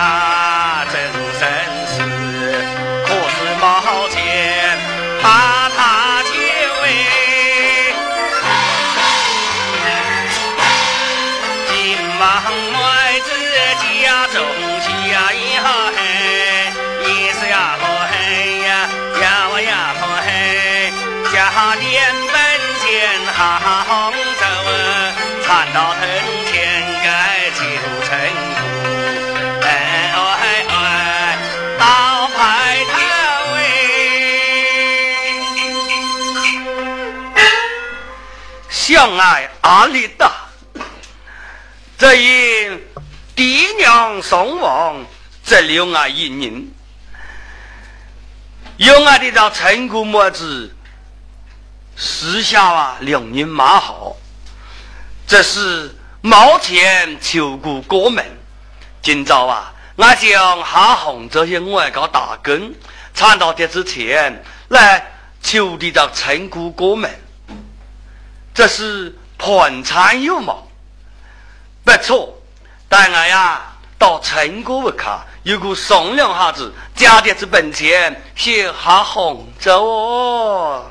Krishna. 相爱阿里达，这因爹娘双亡，只留俺一人。有俺的这陈姑母子，私下啊两人蛮好。这是冒前求过过门，今朝啊，俺想哈红这些外搞打工，赚到这之前来求的这陈姑过门。这是盘缠有忙，不错。但俺呀到陈哥屋看，有个商量下子，加点子本钱写下红州哦。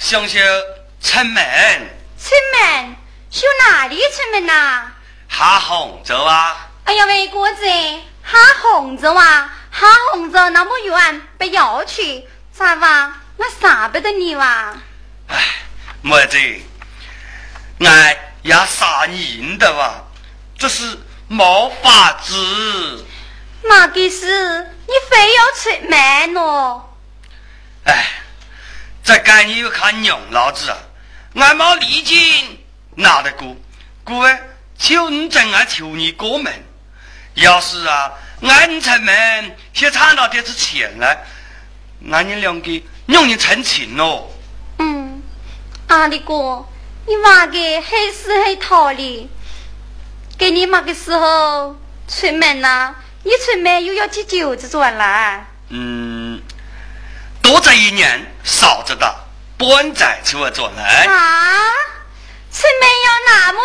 想想出门。出门？去哪里出门呐？下杭州啊！哎呀喂，哥子，下杭州啊！下杭州那么远，不要去，咋哇？我舍不得你哇！哎，妹子，俺要杀人的哇，这是没法子。那个是，你非要出门喏？哎。俺你看娘老子啊，俺没礼金拿得过，故而求你真爱求你过门。要是啊，俺出门先赚到点子钱来，俺你两个让你成亲喽。嗯，阿里哥，你话个黑死黑套哩？给你妈个时候出门呐？你出门又要去酒子转来？嗯，多这一年，少着的，半载出来转来。啊，出门要那么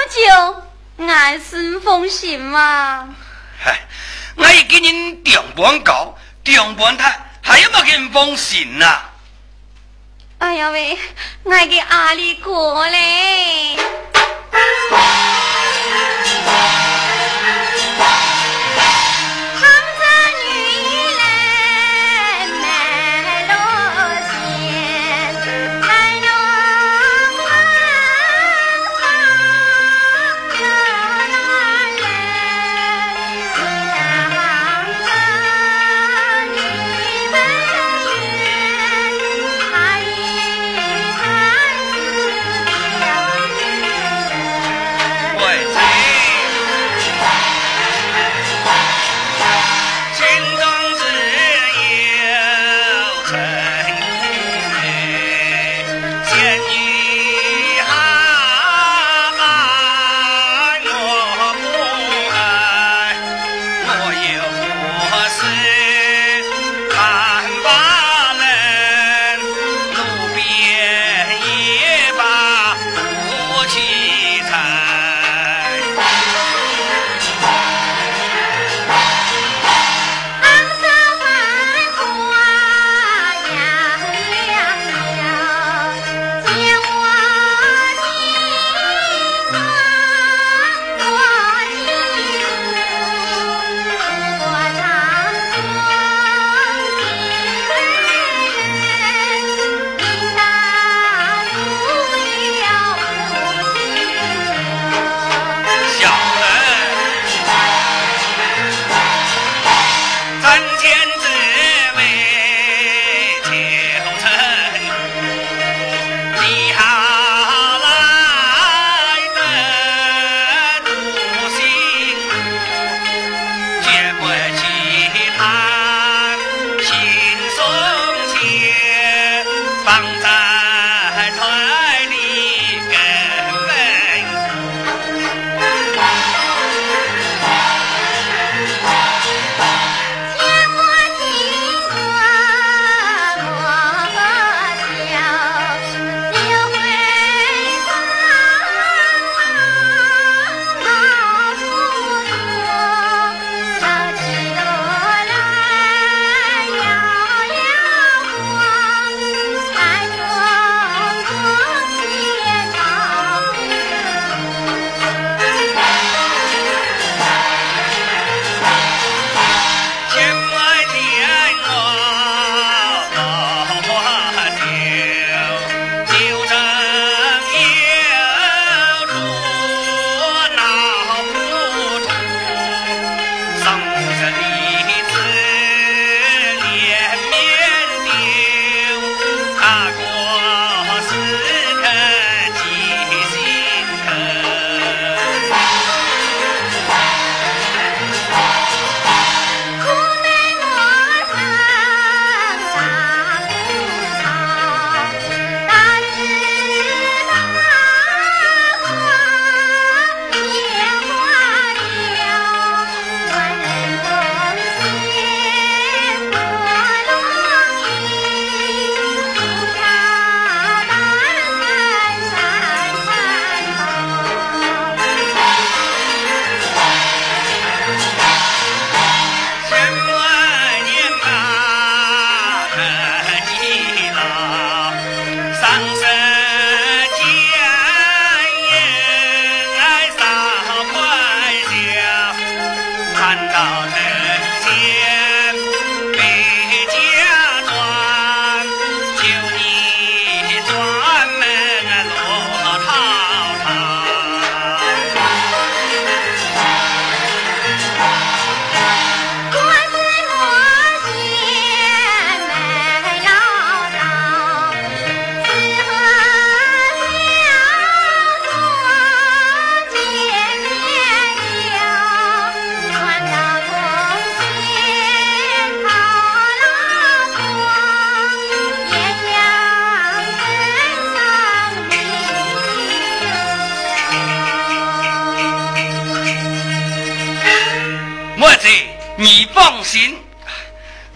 久，俺是放心嘛？嗨，我也给你顶半高，顶半台，还有没给你放心呐？哎呀喂，俺给阿里哥嘞。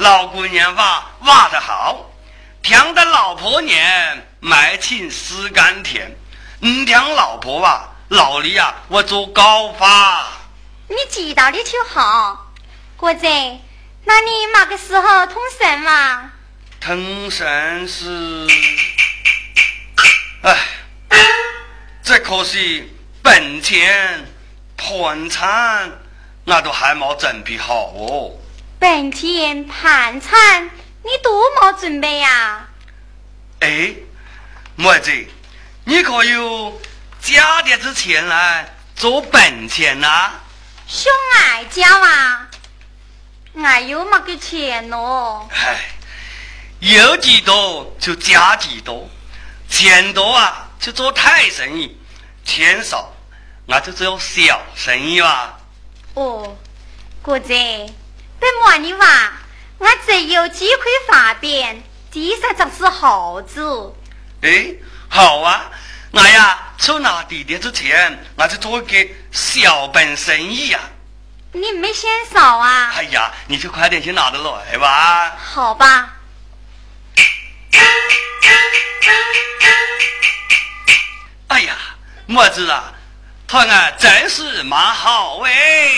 老姑娘娃娃得好，听的老婆娘卖情思甘甜。你听老婆娃老李呀，我做高发。你记到的就好，国子，那你嘛个时候通神嘛？通神是，哎，这可是本钱盘缠，那都还没准备好哦。本钱盘缠，你多么准备呀？哎，妹子，你可有加点子钱来做本钱呐？兄爱家啊，俺有么个钱哦？哎。有几多就加几多，钱多啊就做大生意，钱少那就做小生意吧。哦，哥子，本么你话，俺只有几块发边，第三张是猴子。哎，好啊，俺呀，出拿地点之前，俺就做一个小本生意呀。你没嫌少啊？哎呀，你就快点去拿得来吧。好吧。哎呀，墨子啊，他俺真是蛮好哎。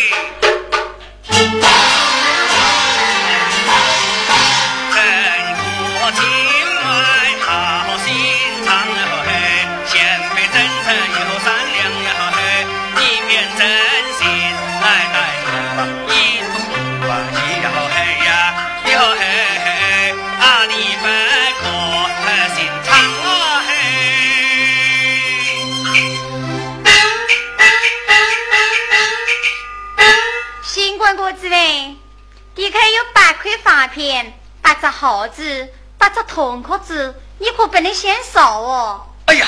片，八只耗子，八只铜壳子，你可不能嫌少哦。哎呀，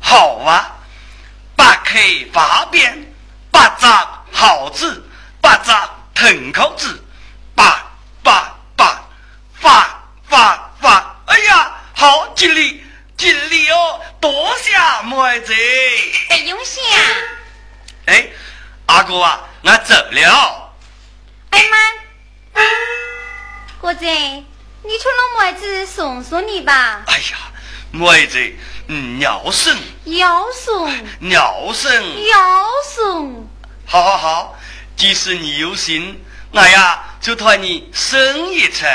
好啊，八块发片，八只耗子，八只铜壳子，八八八发发发！哎呀，好尽力尽力哦，多谢妹子。不用谢。哎，阿哥啊，我走了。哎妈。哥子，你求老妹子送送你吧。哎呀，妹子，鸟送，要送，鸟送，要送。好好好，即使你有心，我呀就托你送一程。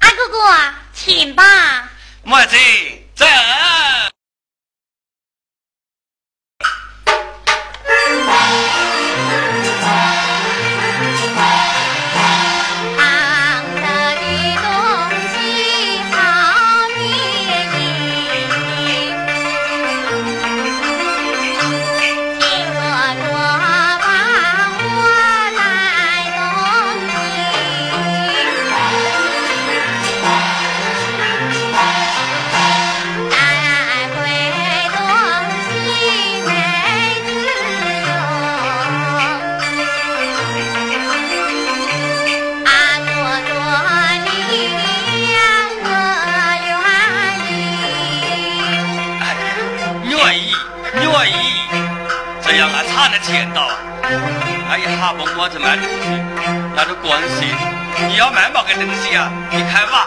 阿哥哥，请吧。妹子，走。个东西啊？你看吧。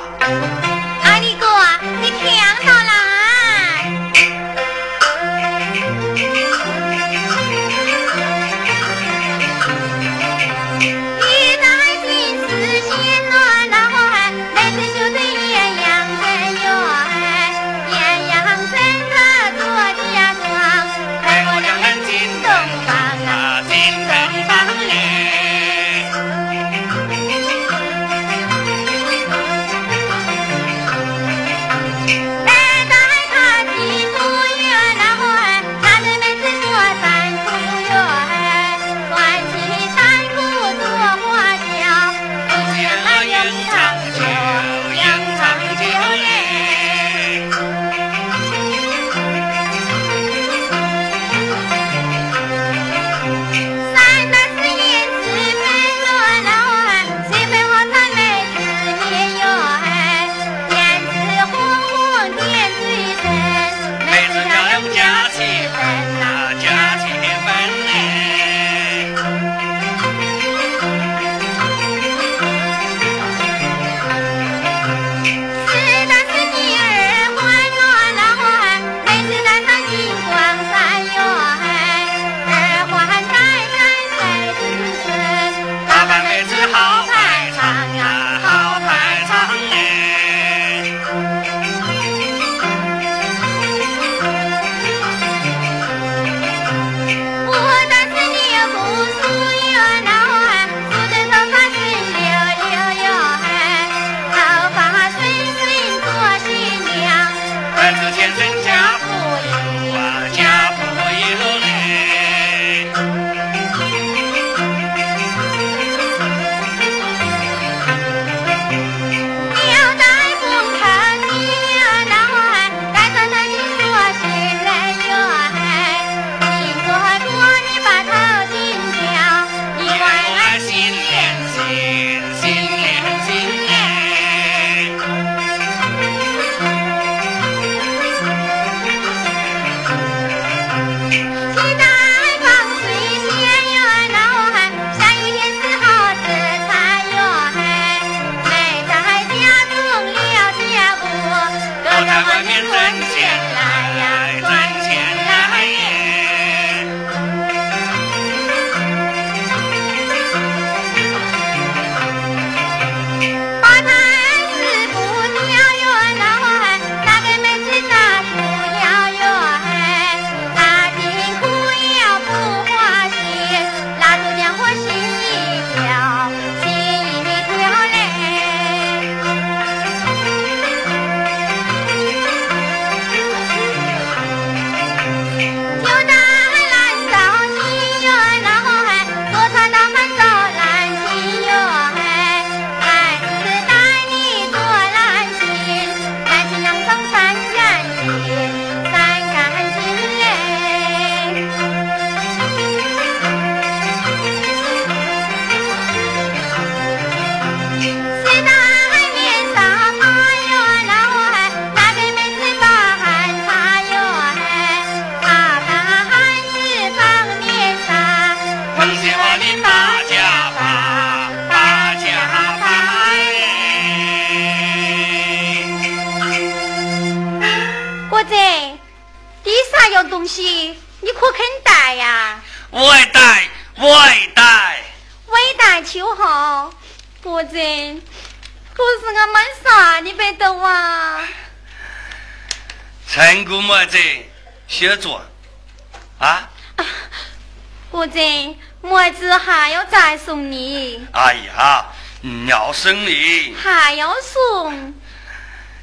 要送你，还要送？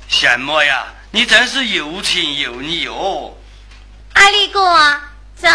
什么呀？你真是又情又义哦！阿力哥，走。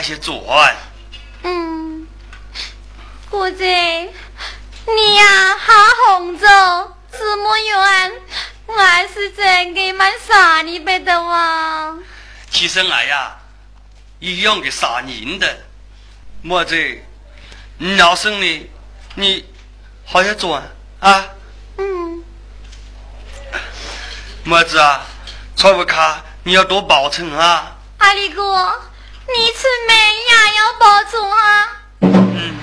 呀，开些转。嗯，姑子，你呀，好红着，这么远，还是真给蛮傻你别的哇。其实俺呀，一样的杀人的，么子，你老生的，你好些做啊。嗯。么子啊，财务卡你要多保存啊。阿里哥，你出门也要保重啊。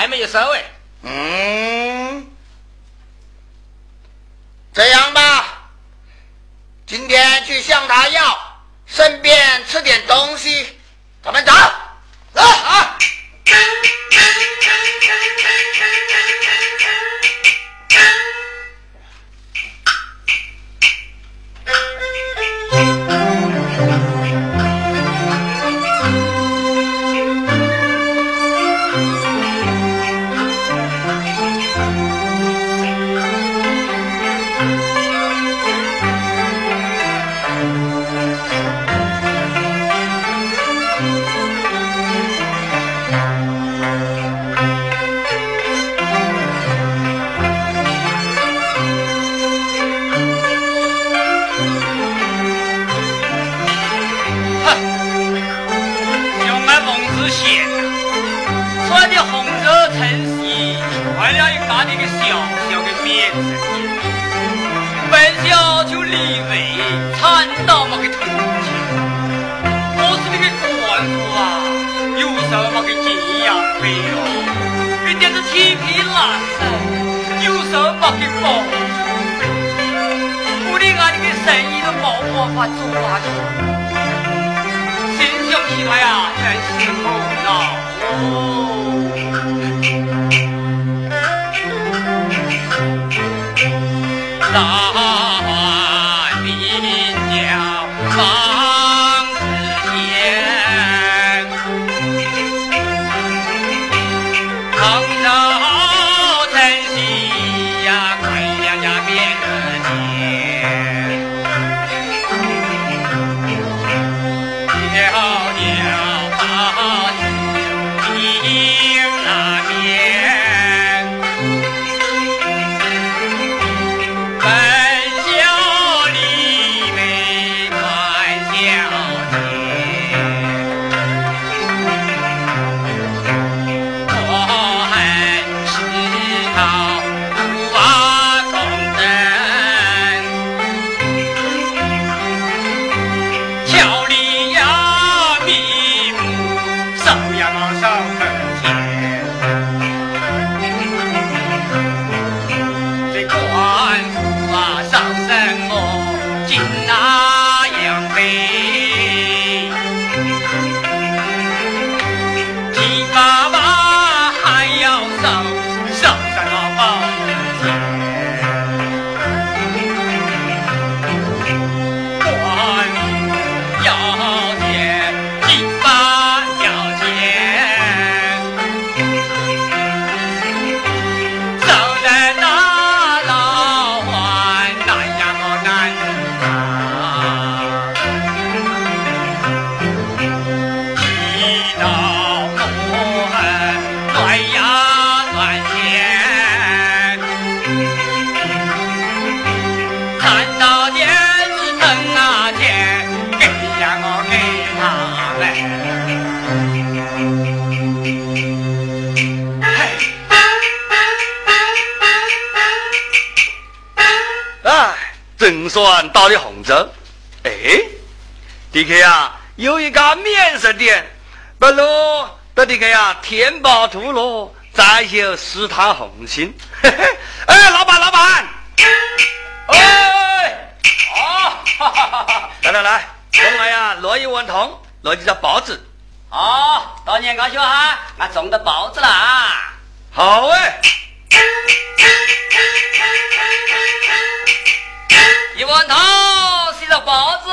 还没有收哎。吐了，再有试探红心。嘿嘿，哎，老板，老板，哎，啊，来来来，东来呀，拿一碗汤，拿几只包子。好，大年高兴哈，俺种的包子了啊。好哎。一碗汤，一只包子。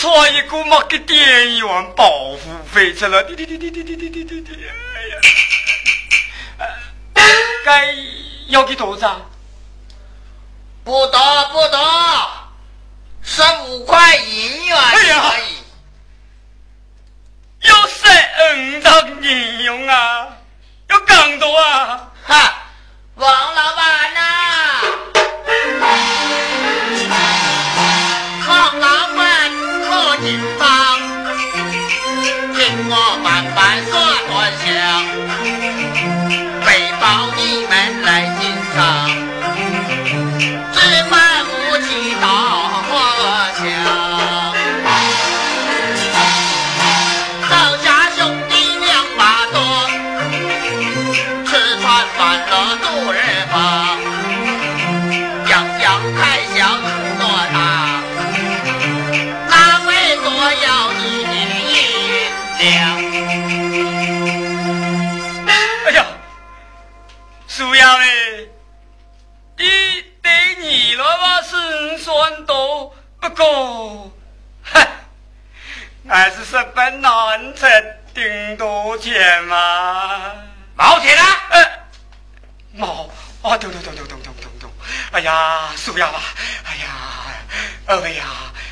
错一个嘛给店员保护费去了，滴滴滴滴滴滴滴滴滴滴，哎呀，该要给多少？不打不打。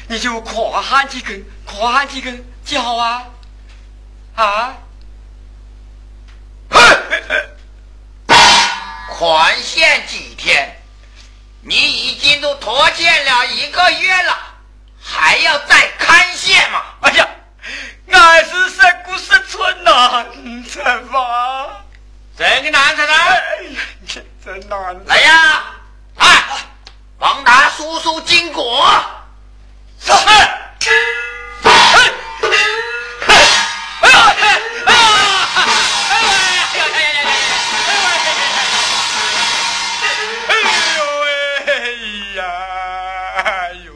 你就夸几根夸几根就好啊。啊？宽限几天？你已经都拖欠了一个月了还要再宽限吗？哎呀俺是神谷山村呐嗯惩这个男人在哎这真难。来呀哎王达叔叔经果哎呀，哎呦，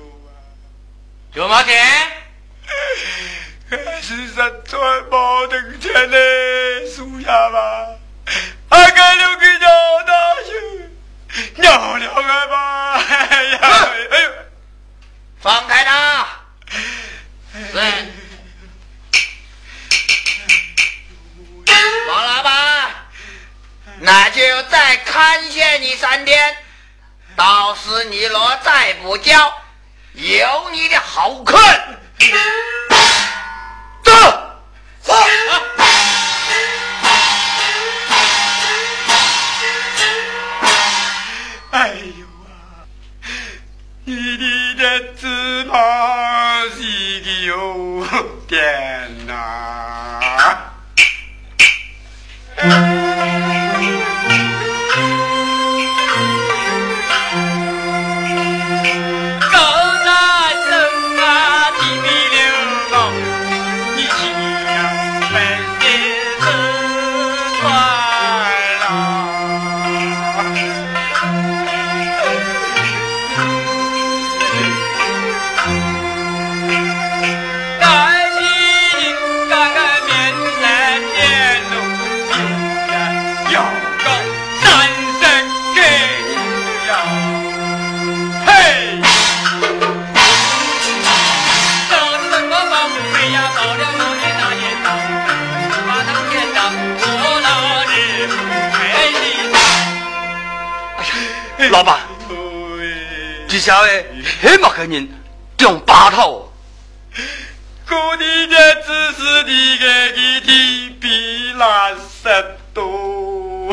你三天。到时你若再不交，有你的好看。走，走。哎呦啊，你的芝麻是个有点呐。这下位黑么个人中八套？故地的只是你个一天比那十多。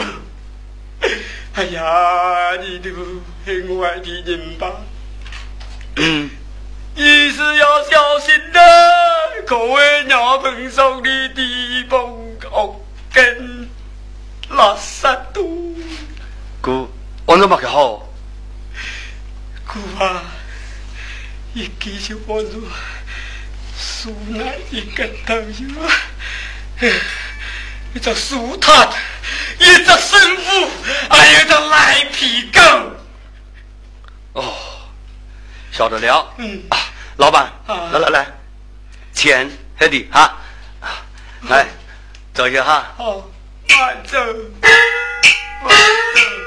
哎呀，你都很坏的人吧？嗯，你是要小心的，各位鸟棚上的地方哦，跟垃圾多。哥。我怎么个好？姑啊，一继续帮助，苏奶一个头哟，一只苏塔，一只生父，还有只赖皮狗。哦，晓得了。嗯啊，老板，来来来，钱还得哈，来，走一下哈。好，慢走，慢走。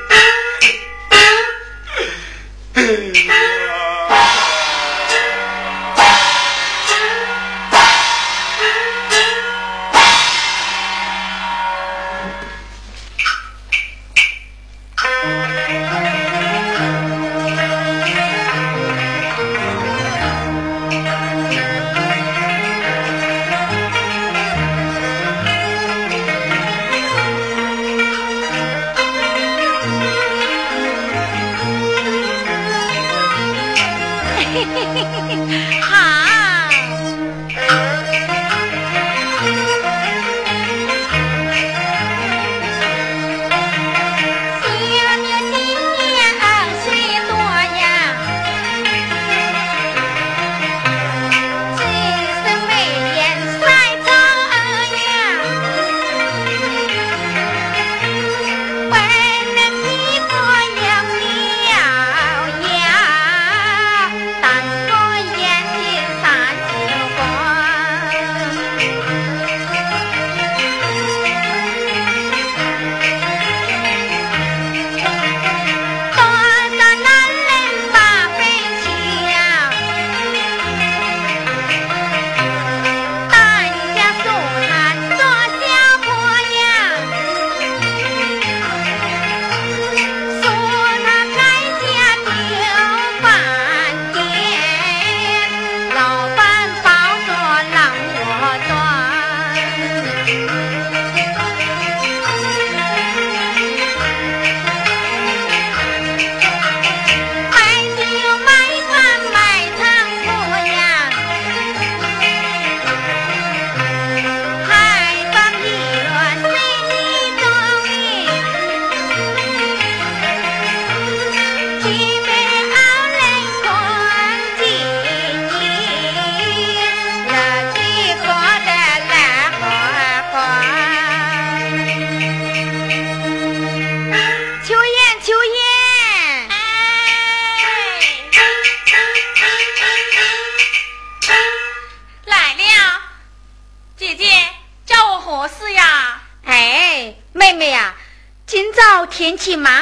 当个眼睛上。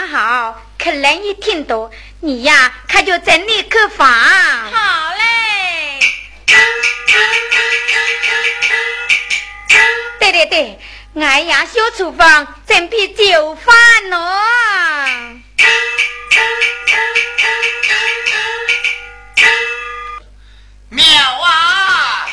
好，客人一听到。你呀，可就整理客房。好嘞。对对对，俺呀修厨房，准备就饭喽。妙啊！